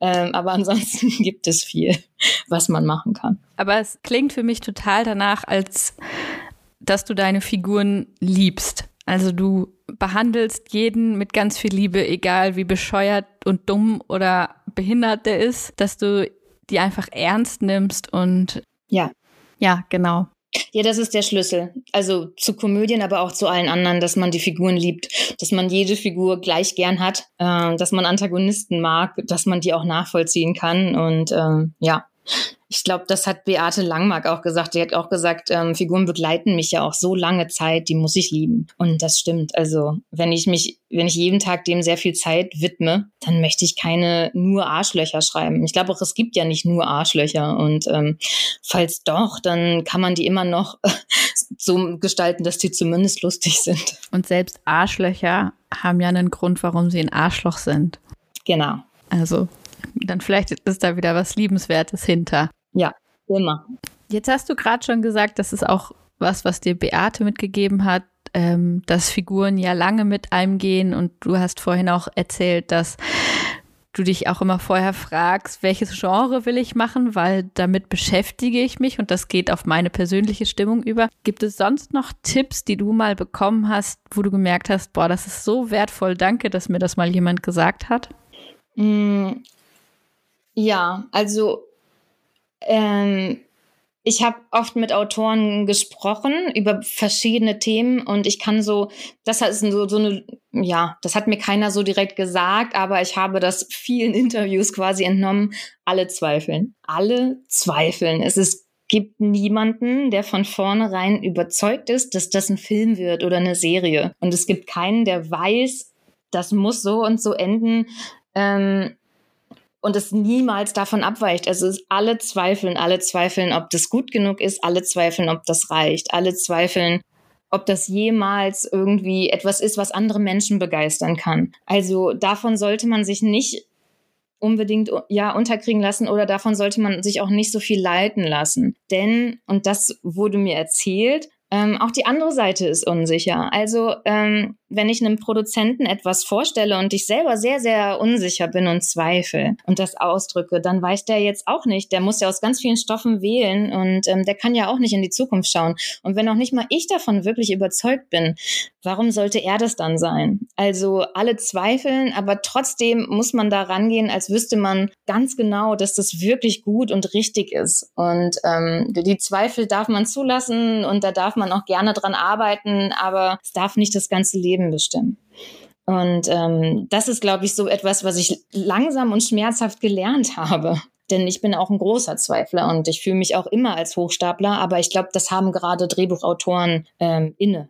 Ähm, aber ansonsten [laughs] gibt es viel, was man machen kann. Aber es klingt für mich total danach, als dass du deine Figuren liebst. Also du behandelst jeden mit ganz viel Liebe, egal wie bescheuert und dumm oder behindert der ist, dass du die einfach ernst nimmst und ja. Ja, genau. Ja, das ist der Schlüssel. Also zu Komödien, aber auch zu allen anderen, dass man die Figuren liebt, dass man jede Figur gleich gern hat, äh, dass man Antagonisten mag, dass man die auch nachvollziehen kann. Und äh, ja, ich glaube, das hat Beate Langmark auch gesagt. Die hat auch gesagt, ähm, Figuren begleiten mich ja auch so lange Zeit, die muss ich lieben. Und das stimmt. Also wenn ich mich, wenn ich jeden Tag dem sehr viel Zeit widme, dann möchte ich keine nur Arschlöcher schreiben. Ich glaube auch, es gibt ja nicht nur Arschlöcher. Und ähm, falls doch, dann kann man die immer noch [laughs] so gestalten, dass die zumindest lustig sind. Und selbst Arschlöcher haben ja einen Grund, warum sie ein Arschloch sind. Genau. Also dann vielleicht ist da wieder was Liebenswertes hinter. Ja, immer. Jetzt hast du gerade schon gesagt, das ist auch was, was dir Beate mitgegeben hat, ähm, dass Figuren ja lange mit einem gehen und du hast vorhin auch erzählt, dass du dich auch immer vorher fragst, welches Genre will ich machen, weil damit beschäftige ich mich und das geht auf meine persönliche Stimmung über. Gibt es sonst noch Tipps, die du mal bekommen hast, wo du gemerkt hast, boah, das ist so wertvoll, danke, dass mir das mal jemand gesagt hat? Mm, Ja, also ähm, ich habe oft mit Autoren gesprochen über verschiedene Themen und ich kann so, das ist so, so eine, ja, das hat mir keiner so direkt gesagt, aber ich habe das vielen [laughs] Interviews quasi entnommen. Alle zweifeln. Alle zweifeln. Es ist gibt niemanden, der von vornherein überzeugt ist, dass das ein Film wird oder eine Serie. Und es gibt keinen, der weiß, das muss so und so enden. Ähm, und es niemals davon abweicht. Also alle zweifeln, alle zweifeln, ob das gut genug ist, alle zweifeln, ob das reicht, alle zweifeln, ob das jemals irgendwie etwas ist, was andere Menschen begeistern kann. Also davon sollte man sich nicht unbedingt ja unterkriegen lassen oder davon sollte man sich auch nicht so viel leiten lassen. Denn, und das wurde mir erzählt, ähm, auch die andere Seite ist unsicher. Also ähm, wenn ich einem Produzenten etwas vorstelle und ich selber sehr, sehr unsicher bin und zweifle und das ausdrücke, dann weiß der jetzt auch nicht. Der muss ja aus ganz vielen Stoffen wählen und ähm, der kann ja auch nicht in die Zukunft schauen. Und wenn auch nicht mal ich davon wirklich überzeugt bin, warum sollte er das dann sein? Also alle zweifeln, aber trotzdem muss man da rangehen, als wüsste man ganz genau, dass das wirklich gut und richtig ist. Und ähm, die Zweifel darf man zulassen und da darf man auch gerne dran arbeiten, aber es darf nicht das ganze Leben Leben bestimmen. Und ähm, das ist, glaube ich, so etwas, was ich langsam und schmerzhaft gelernt [laughs] habe. Denn ich bin auch ein großer Zweifler und ich fühle mich auch immer als Hochstapler, aber ich glaube, das haben gerade Drehbuchautoren ähm, inne.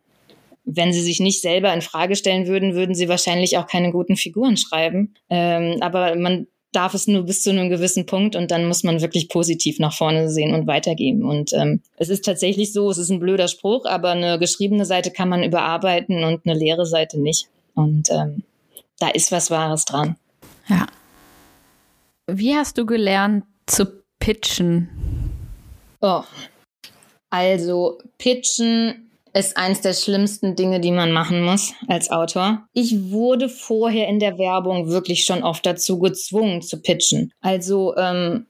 Wenn sie sich nicht selber in Frage stellen würden, würden sie wahrscheinlich auch keine guten Figuren schreiben. Ähm, aber man darf es nur bis zu einem gewissen Punkt und dann muss man wirklich positiv nach vorne sehen und weitergeben. Und ähm, es ist tatsächlich so, es ist ein blöder Spruch, aber eine geschriebene Seite kann man überarbeiten und eine leere Seite nicht. Und ähm, da ist was Wahres dran. Ja. Wie hast du gelernt zu pitchen? Oh. Also, pitchen ist eins der schlimmsten Dinge, die man machen muss als Autor. Ich wurde vorher in der Werbung wirklich schon oft dazu gezwungen zu pitchen. Also ähm,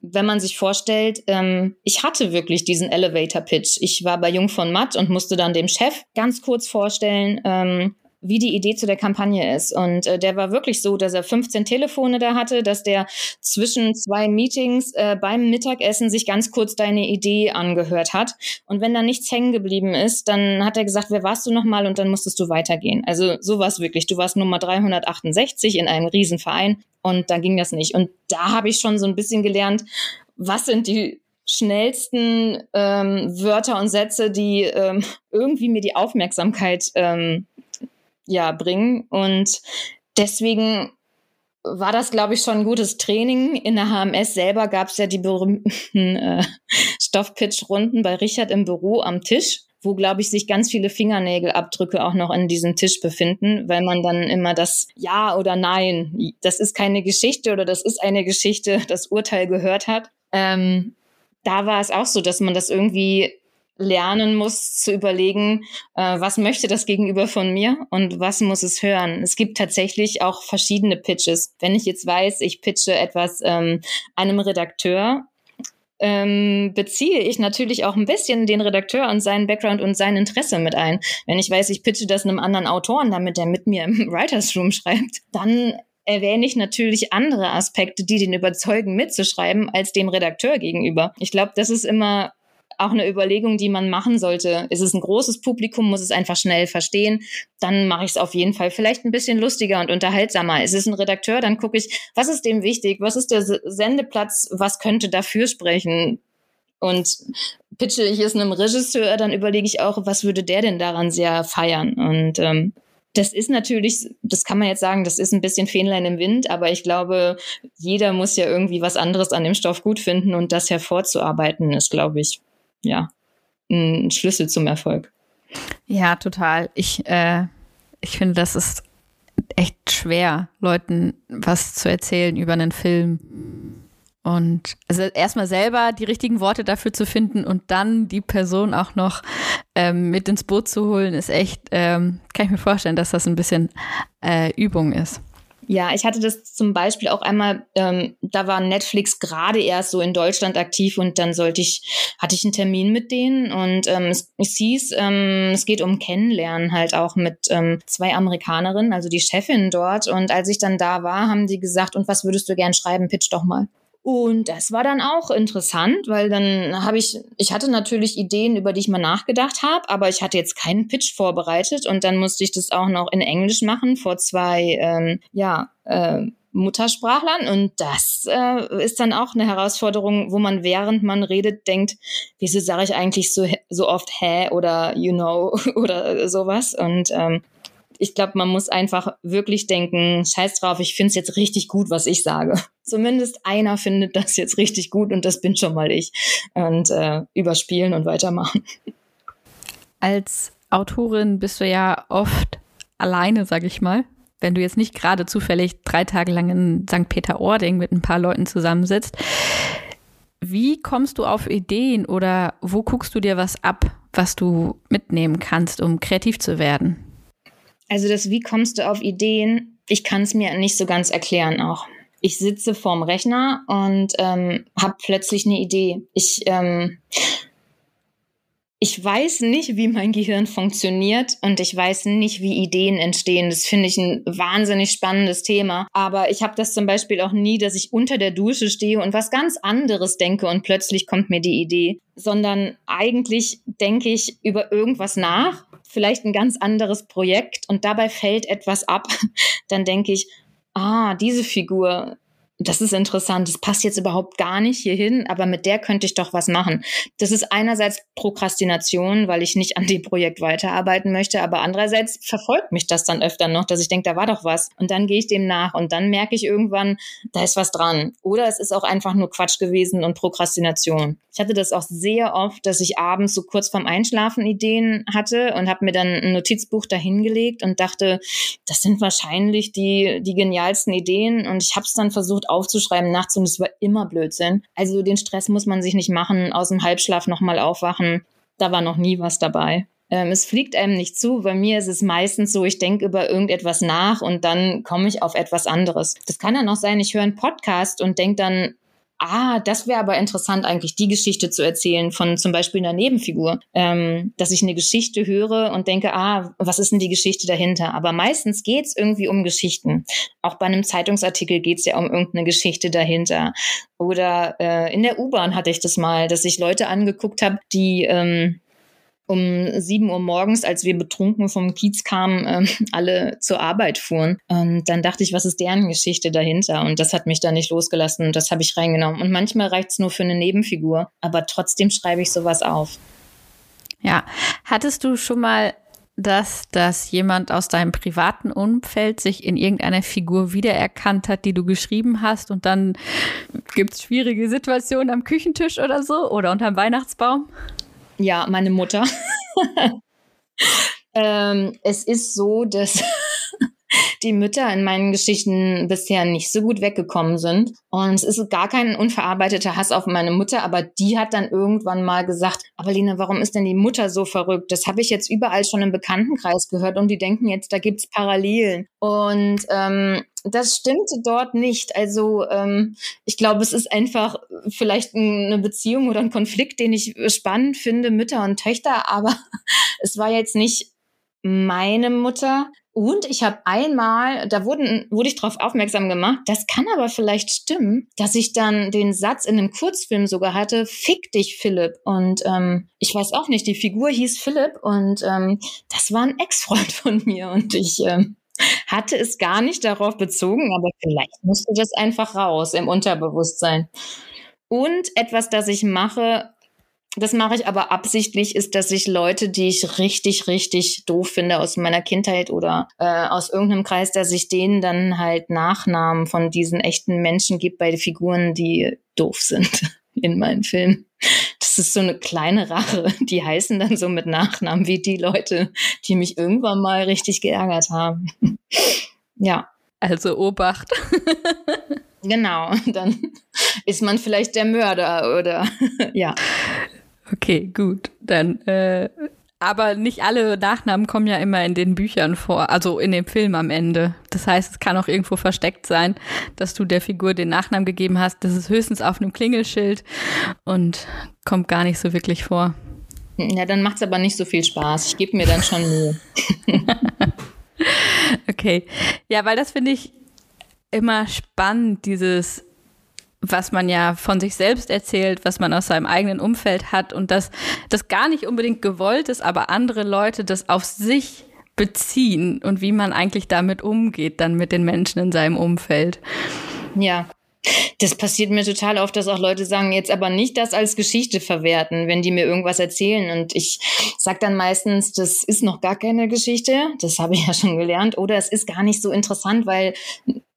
wenn man sich vorstellt, ähm, ich hatte wirklich diesen Elevator Pitch. Ich war bei Jung von Matt und musste dann dem Chef ganz kurz vorstellen, ähm, wie die Idee zu der Kampagne ist. Und äh, der war wirklich so, dass er 15 Telefone da hatte, dass der zwischen zwei Meetings äh, beim Mittagessen sich ganz kurz deine Idee angehört hat. Und wenn da nichts hängen geblieben ist, dann hat er gesagt, wer warst du nochmal? Und dann musstest du weitergehen. Also so war es wirklich. Du warst Nummer 368 in einem Riesenverein und da ging das nicht. Und da habe ich schon so ein bisschen gelernt, was sind die schnellsten ähm, Wörter und Sätze, die ähm, irgendwie mir die Aufmerksamkeit ähm, ja, bringen. Und deswegen war das, glaube ich, schon ein gutes Training. In der HMS selber gab es ja die berühmten [laughs] äh, Stoffpitch-Runden bei Richard im Büro am Tisch, wo, glaube ich, sich ganz viele Fingernägelabdrücke auch noch in diesem Tisch befinden, weil man dann immer das Ja oder Nein, das ist keine Geschichte oder das ist eine Geschichte, das Urteil gehört hat. Ähm, da war es auch so, dass man das irgendwie lernen muss zu überlegen, äh, was möchte das Gegenüber von mir und was muss es hören. Es gibt tatsächlich auch verschiedene Pitches. Wenn ich jetzt weiß, ich pitche etwas ähm, einem Redakteur, ähm, beziehe ich natürlich auch ein bisschen den Redakteur und seinen Background und sein Interesse mit ein. Wenn ich weiß, ich pitche das einem anderen Autoren, damit der mit mir im [laughs] Writers Room schreibt, dann erwähne ich natürlich andere Aspekte, die den überzeugen mitzuschreiben, als dem Redakteur gegenüber. Ich glaube, das ist immer auch eine Überlegung, die man machen sollte. Ist es ein großes Publikum, muss es einfach schnell verstehen, dann mache ich es auf jeden Fall vielleicht ein bisschen lustiger und unterhaltsamer. Ist es ein Redakteur, dann gucke ich, was ist dem wichtig, was ist der Sendeplatz, was könnte dafür sprechen. Und pitche ich es einem Regisseur, dann überlege ich auch, was würde der denn daran sehr feiern. Und ähm, das ist natürlich, das kann man jetzt sagen, das ist ein bisschen Fähnlein im Wind, aber ich glaube, jeder muss ja irgendwie was anderes an dem Stoff gut finden und das hervorzuarbeiten ist, glaube ich, ja, ein Schlüssel zum Erfolg. Ja, total. Ich, äh, ich finde, das ist echt schwer, Leuten was zu erzählen über einen Film. Und also erstmal selber die richtigen Worte dafür zu finden und dann die Person auch noch ähm, mit ins Boot zu holen, ist echt, ähm, kann ich mir vorstellen, dass das ein bisschen äh, Übung ist. Ja, ich hatte das zum Beispiel auch einmal, ähm, da war Netflix gerade erst so in Deutschland aktiv und dann sollte ich, hatte ich einen Termin mit denen und ähm, es, es hieß, ähm, es geht um Kennenlernen halt auch mit ähm, zwei Amerikanerinnen, also die Chefin dort. Und als ich dann da war, haben die gesagt, und was würdest du gern schreiben? Pitch doch mal. Und das war dann auch interessant, weil dann habe ich, ich hatte natürlich Ideen, über die ich mal nachgedacht habe, aber ich hatte jetzt keinen Pitch vorbereitet und dann musste ich das auch noch in Englisch machen vor zwei, ähm, ja, äh, Muttersprachlern. Und das äh, ist dann auch eine Herausforderung, wo man während man redet denkt, wieso sage ich eigentlich so so oft hä oder you know [laughs] oder sowas? Und ähm, ich glaube, man muss einfach wirklich denken, scheiß drauf, ich finde es jetzt richtig gut, was ich sage. [laughs] Zumindest einer findet das jetzt richtig gut und das bin schon mal ich. Und äh, überspielen und weitermachen. Als Autorin bist du ja oft alleine, sag ich mal. Wenn du jetzt nicht gerade zufällig drei Tage lang in St. Peter-Ording mit ein paar Leuten zusammensitzt. Wie kommst du auf Ideen oder wo guckst du dir was ab, was du mitnehmen kannst, um kreativ zu werden? Also das, wie kommst du auf Ideen? Ich kann es mir nicht so ganz erklären auch. Ich sitze vorm Rechner und ähm, habe plötzlich eine Idee. Ich ähm, ich weiß nicht, wie mein Gehirn funktioniert und ich weiß nicht, wie Ideen entstehen. Das finde ich ein wahnsinnig spannendes Thema. Aber ich habe das zum Beispiel auch nie, dass ich unter der Dusche stehe und was ganz anderes denke und plötzlich kommt mir die Idee, sondern eigentlich denke ich über irgendwas nach, vielleicht ein ganz anderes Projekt und dabei fällt etwas ab. [laughs] Dann denke ich, ah, diese Figur, das ist interessant, das passt jetzt überhaupt gar nicht hierhin, aber mit der könnte ich doch was machen. Das ist einerseits Prokrastination, weil ich nicht an dem Projekt weiterarbeiten möchte, aber andererseits verfolgt mich das dann öfter noch, dass ich denke, da war doch was. Und dann gehe ich dem nach und dann merke ich irgendwann, da ist was dran. Oder es ist auch einfach nur Quatsch gewesen und Prokrastination. Ich hatte das auch sehr oft, dass ich abends so kurz vorm Einschlafen Ideen hatte und habe mir dann ein Notizbuch dahingelegt und dachte, das sind wahrscheinlich die, die genialsten Ideen. Und ich habe es dann versucht aufzuschreiben nachts und es war immer Blödsinn. Also den Stress muss man sich nicht machen, aus dem Halbschlaf nochmal aufwachen. Da war noch nie was dabei. Ähm, es fliegt einem nicht zu. Bei mir ist es meistens so, ich denke über irgendetwas nach und dann komme ich auf etwas anderes. Das kann dann auch sein, ich höre einen Podcast und denke dann, ah, das wäre aber interessant, eigentlich die Geschichte zu erzählen von zum Beispiel einer Nebenfigur, ähm, dass ich eine Geschichte höre und denke, ah, was ist denn die Geschichte dahinter? Aber meistens geht's irgendwie um Geschichten. Auch bei einem Zeitungsartikel geht's ja um irgendeine Geschichte dahinter. Oder äh, in der U-Bahn hatte ich das mal, dass ich Leute angeguckt habe, die ähm, um sieben Uhr morgens, als wir betrunken vom Kiez kamen, ähm, alle zur Arbeit fuhren. Und dann dachte ich, was ist deren Geschichte dahinter? Und das hat mich da nicht losgelassen und das habe ich reingenommen. Und manchmal reicht es nur für eine Nebenfigur, aber trotzdem schreibe ich sowas auf. Ja, hattest du schon mal das, dass jemand aus deinem privaten Umfeld sich in irgendeiner Figur wiedererkannt hat, die du geschrieben hast und dann gibt es schwierige Situationen am Küchentisch oder so oder unterm Weihnachtsbaum? Ja, meine Mutter. [laughs] ähm, es ist so, dass [laughs] die Mütter in meinen Geschichten bisher nicht so gut weggekommen sind. Und es ist gar kein unverarbeiteter Hass auf meine Mutter, aber die hat dann irgendwann mal gesagt, aber Lina, warum ist denn die Mutter so verrückt? Das habe ich jetzt überall schon im Bekanntenkreis gehört und die denken jetzt, da gibt's Parallelen. Und ähm, das stimmte dort nicht. Also ähm, ich glaube, es ist einfach vielleicht eine Beziehung oder ein Konflikt, den ich spannend finde, Mütter und Töchter, [laughs] aber es war jetzt nicht meine Mutter. Und ich habe einmal, da wurden, wurde ich darauf aufmerksam gemacht, das kann aber vielleicht stimmen, dass ich dann den Satz in einem Kurzfilm sogar hatte, fick dich, Philipp. Und ähm, ich weiß auch nicht, die Figur hieß Philipp und ähm, das war ein Ex-Freund [laughs] von mir und ich ähm, hatte es gar nicht darauf bezogen, aber vielleicht musste das einfach raus im Unterbewusstsein. Und etwas, das ich mache, das mache ich aber absichtlich, ist, dass ich Leute, die ich richtig, richtig doof finde aus meiner Kindheit oder äh, aus irgendeinem Kreis, dass ich denen dann halt Nachnamen von diesen echten Menschen gebe bei Figuren, die doof sind in meinen Filmen. Das ist so eine kleine Rache. Die heißen dann so mit Nachnamen wie die Leute, die mich irgendwann mal richtig geärgert haben. ja. Also Obacht. [laughs] genau, dann ist man vielleicht der Mörder oder [laughs] ja. Okay, gut. Dann äh, Aber nicht alle Nachnamen kommen ja immer in den Büchern vor, also in dem Film am Ende. Das heißt, es kann auch irgendwo versteckt sein, dass du der Figur den Nachnamen gegeben hast. Das ist höchstens auf einem Klingelschild und kommt gar nicht so wirklich vor. Ja, dann macht es aber nicht so viel Spaß. Ich gebe mir dann schon Mühe. [laughs] okay. Ja, weil das finde ich immer spannend, dieses was man ja von sich selbst erzählt, was man aus seinem eigenen Umfeld hat und dass das gar nicht unbedingt gewollt ist, aber andere Leute das auf sich beziehen und wie man eigentlich damit umgeht, dann mit den Menschen in seinem Umfeld. Ja. Das passiert mir total oft, dass auch Leute sagen, jetzt aber nicht das als Geschichte verwerten, wenn die mir irgendwas erzählen. Und ich sage dann meistens, das ist noch gar keine Geschichte, das habe ich ja schon gelernt, oder es ist gar nicht so interessant, weil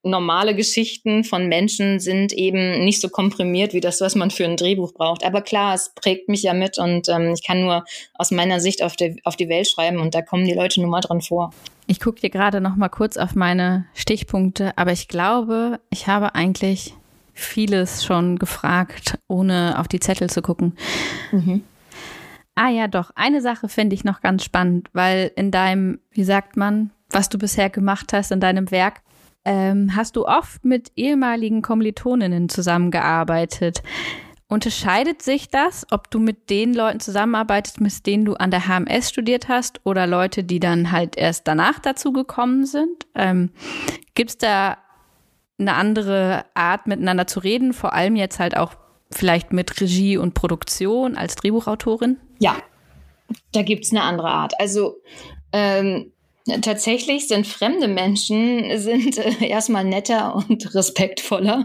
normale Geschichten von Menschen sind eben nicht so komprimiert wie das, was man für ein Drehbuch braucht. Aber klar, es prägt mich ja mit und ähm, ich kann nur aus meiner Sicht auf, die, auf die Welt schreiben und da kommen die Leute nun mal dran vor. Ich gucke hier gerade noch mal kurz auf meine Stichpunkte, aber ich glaube, ich habe eigentlich vieles schon gefragt, ohne auf die Zettel zu gucken. Mhm. Ah ja, doch. Eine Sache finde ich noch ganz spannend, weil in deinem, wie sagt man, was du bisher gemacht hast in deinem Werk, ähm, hast du oft mit ehemaligen Kommilitoninnen zusammengearbeitet. Unterscheidet sich das, ob du mit den Leuten zusammenarbeitest, mit denen du an der HMS studiert hast oder Leute, die dann halt erst danach dazu gekommen sind? Ähm, Gibt es da eine andere Art, miteinander zu reden, vor allem jetzt halt auch vielleicht mit Regie und Produktion als Drehbuchautorin? Ja, da gibt es eine andere Art. Also ähm, Tatsächlich sind fremde Menschen sind äh, [laughs] erstmal netter und [laughs] respektvoller.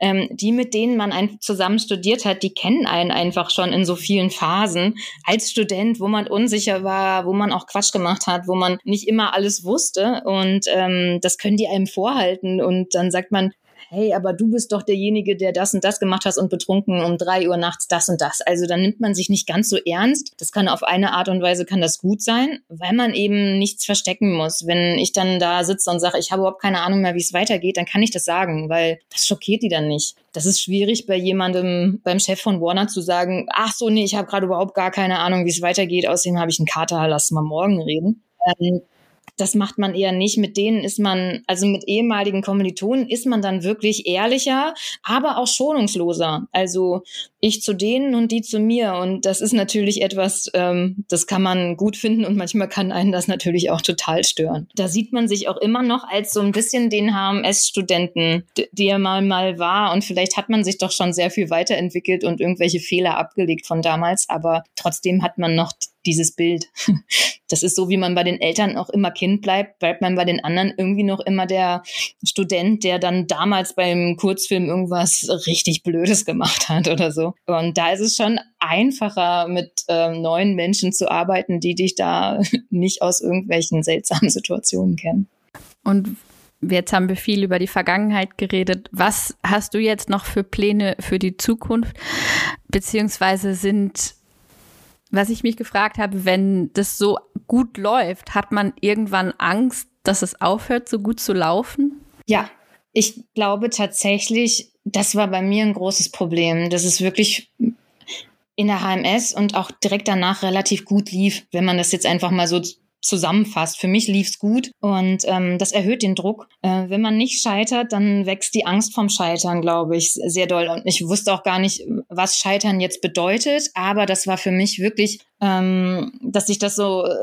Ähm, die, mit denen man ein, zusammen studiert hat, die kennen einen einfach schon in so vielen Phasen. Als Student, wo man unsicher war, wo man auch Quatsch gemacht hat, wo man nicht immer alles wusste. Und ähm, das können die einem vorhalten. Und dann sagt man, hey, aber du bist doch derjenige, der das und das gemacht hast und betrunken um drei Uhr nachts das und das. Also dann nimmt man sich nicht ganz so ernst. Das kann auf eine Art und Weise kann das gut sein, weil man eben nichts verstecken muss. Wenn ich dann da sitze und sage, ich habe überhaupt keine Ahnung mehr, wie es weitergeht, dann kann ich das sagen, weil das schockiert die dann nicht. Das ist schwierig bei jemandem, beim Chef von Warner zu sagen, ach so, nee, ich habe gerade überhaupt gar keine Ahnung, wie es weitergeht, außerdem habe ich einen Kater, lass mal morgen reden. Ähm, das macht man eher nicht. Mit denen ist man, also mit ehemaligen Kommilitonen ist man dann wirklich ehrlicher, aber auch schonungsloser. Also ich zu denen und die zu mir. Und das ist natürlich etwas, ähm, das kann man gut finden und manchmal kann einen das natürlich auch total stören. Da sieht man sich auch immer noch als so ein bisschen den HMS-Studenten, der mal mal war. Und vielleicht hat man sich doch schon sehr viel weiterentwickelt und irgendwelche Fehler abgelegt von damals. Aber trotzdem hat man noch dieses Bild. [laughs] Das ist so, wie man bei den Eltern auch immer Kind bleibt, bleibt man bei den anderen irgendwie noch immer der Student, der dann damals beim Kurzfilm irgendwas richtig Blödes gemacht hat oder so. Und da ist es schon einfacher, mit ähm, neuen Menschen zu arbeiten, die dich da [laughs] nicht aus irgendwelchen seltsamen [laughs] Situationen kennen. Und Jetzt haben wir viel über die Vergangenheit geredet. Was hast du jetzt noch für Pläne für die Zukunft? Beziehungsweise sind was ich mich gefragt habe, wenn das so gut läuft, hat man irgendwann Angst, dass es aufhört, so gut zu laufen? Ja, ich glaube tatsächlich, das war bei mir ein großes Problem, dass es wirklich in der HMS und auch direkt danach relativ gut lief, wenn man das jetzt einfach mal so zusammenfasst. Für mich lief's gut und ähm, das erhöht den Druck. Äh, wenn man nicht scheitert, dann wächst die Angst vom Scheitern, glaube ich, sehr doll. Und ich wusste auch gar nicht, was Scheitern jetzt bedeutet, aber das war für mich wirklich, ähm, dass sich das so äh,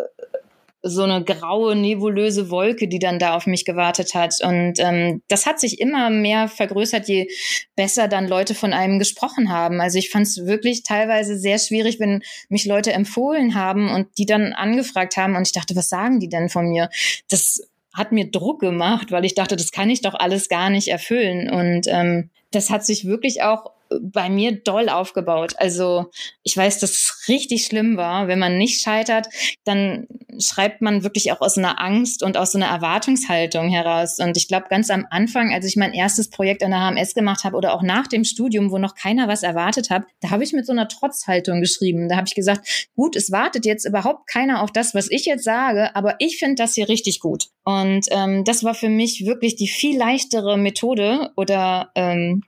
so eine graue, nebulöse Wolke, die dann da auf mich gewartet hat. Und ähm, das hat sich immer mehr vergrößert, je besser dann Leute von einem gesprochen haben. Also ich fand es wirklich teilweise sehr schwierig, wenn mich Leute empfohlen haben und die dann angefragt haben und ich dachte, was sagen die denn von mir? Das hat mir Druck gemacht, weil ich dachte, das kann ich doch alles gar nicht erfüllen. Und ähm, das hat sich wirklich auch bei mir doll aufgebaut. Also ich weiß, dass es richtig schlimm war. Wenn man nicht scheitert, dann schreibt man wirklich auch aus einer Angst und aus so einer Erwartungshaltung heraus. Und ich glaube, ganz am Anfang, als ich mein erstes Projekt an der HMS gemacht habe oder auch nach dem Studium, wo noch keiner was erwartet hat, da habe ich mit so einer Trotzhaltung geschrieben. Da habe ich gesagt, gut, es wartet jetzt überhaupt keiner auf das, was ich jetzt sage, aber ich finde das hier richtig gut. Und ähm, das war für mich wirklich die viel leichtere Methode oder ähm,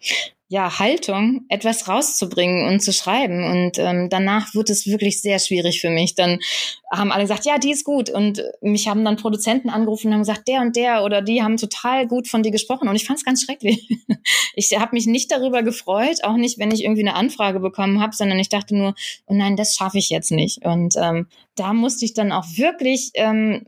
ja, Haltung, etwas rauszubringen und zu schreiben. Und ähm, danach wird es wirklich sehr schwierig für mich. Dann haben alle gesagt, ja, die ist gut. Und mich haben dann Produzenten angerufen und haben gesagt, der und der oder die haben total gut von dir gesprochen. Und ich fand es ganz schrecklich. [laughs] Ich habe mich nicht darüber gefreut, auch nicht, wenn ich irgendwie eine Anfrage bekommen habe, sondern ich dachte nur, oh nein, das schaffe ich jetzt nicht. Und ähm, da musste ich dann auch wirklich ähm,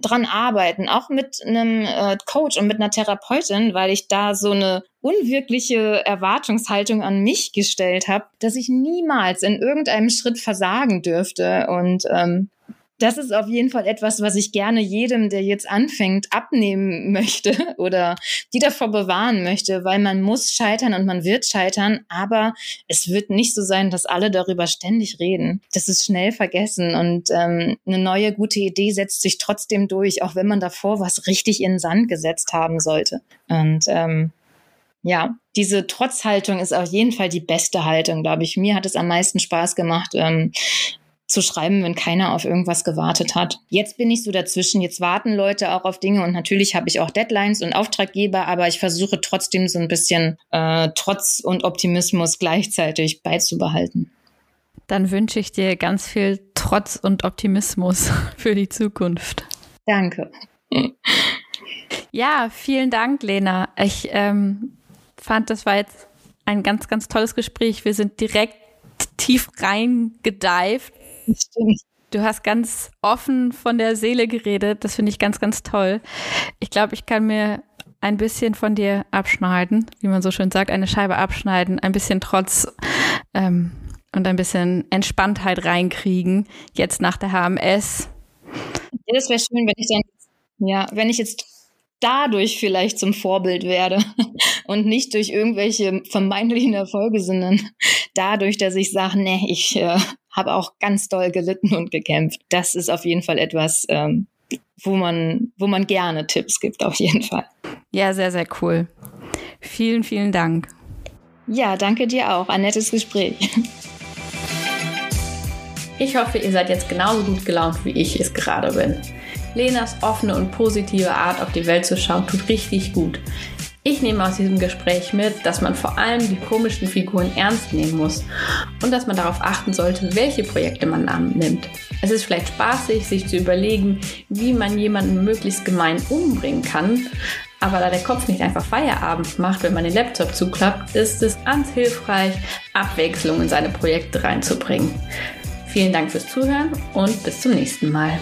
dran arbeiten, auch mit einem äh, Coach und mit einer Therapeutin, weil ich da so eine unwirkliche Erwartungshaltung an mich gestellt habe, dass ich niemals in irgendeinem Schritt versagen dürfte. Und ähm, das ist auf jeden Fall etwas, was ich gerne jedem, der jetzt anfängt, abnehmen möchte [laughs] oder die davor bewahren möchte, weil man muss scheitern und man wird scheitern, aber es wird nicht so sein, dass alle darüber ständig reden. Das ist schnell vergessen und ähm, eine neue gute Idee setzt sich trotzdem durch, auch wenn man davor was richtig in den Sand gesetzt haben sollte. Und ähm, ja, diese Trotzhaltung ist auf jeden Fall die beste Haltung, glaube ich. Mir hat es am meisten Spaß gemacht, ähm, zu schreiben, wenn keiner auf irgendwas gewartet hat. Jetzt bin ich so dazwischen. Jetzt warten Leute auch auf Dinge und natürlich habe ich auch Deadlines und Auftraggeber, aber ich versuche trotzdem so ein bisschen äh, Trotz und Optimismus gleichzeitig beizubehalten. Dann wünsche ich dir ganz viel Trotz und Optimismus [laughs] für die Zukunft. Danke. Ja, vielen Dank, Lena. Ich ähm, fand, das war jetzt ein ganz, ganz tolles Gespräch. Wir sind direkt tief reingedeift. Du hast ganz offen von der Seele geredet. Das finde ich ganz, ganz toll. Ich glaube, ich kann mir ein bisschen von dir abschneiden, wie man so schön sagt, eine Scheibe abschneiden, ein bisschen Trotz ähm, und ein bisschen Entspanntheit reinkriegen, jetzt nach der HMS. Ja, das wäre schön, wenn ich dann, ja, wenn ich jetzt dadurch vielleicht zum Vorbild werde [laughs] und nicht durch irgendwelche vermeintlichen Erfolge, sondern dadurch, dass ich sage, nee, ich äh, habe auch ganz doll gelitten und gekämpft. Das ist auf jeden Fall etwas, ähm, wo man, wo man gerne Tipps gibt, auf jeden Fall. Ja, sehr, sehr cool. Vielen, vielen Dank. Ja, danke dir auch. Ein nettes Gespräch. Ich hoffe, ihr seid jetzt genauso gut gelaunt, wie ich es gerade bin. Lenas offene und positive Art, auf die Welt zu schauen, tut richtig gut. Ich nehme aus diesem Gespräch mit, dass man vor allem die komischen Figuren ernst nehmen muss und dass man darauf achten sollte, welche Projekte man annimmt. Es ist vielleicht spaßig, sich zu überlegen, wie man jemanden möglichst gemein umbringen kann, aber da der Kopf nicht einfach Feierabend macht, wenn man den Laptop zuklappt, ist es ganz hilfreich, Abwechslung in seine Projekte reinzubringen. Vielen Dank fürs Zuhören und bis zum nächsten Mal.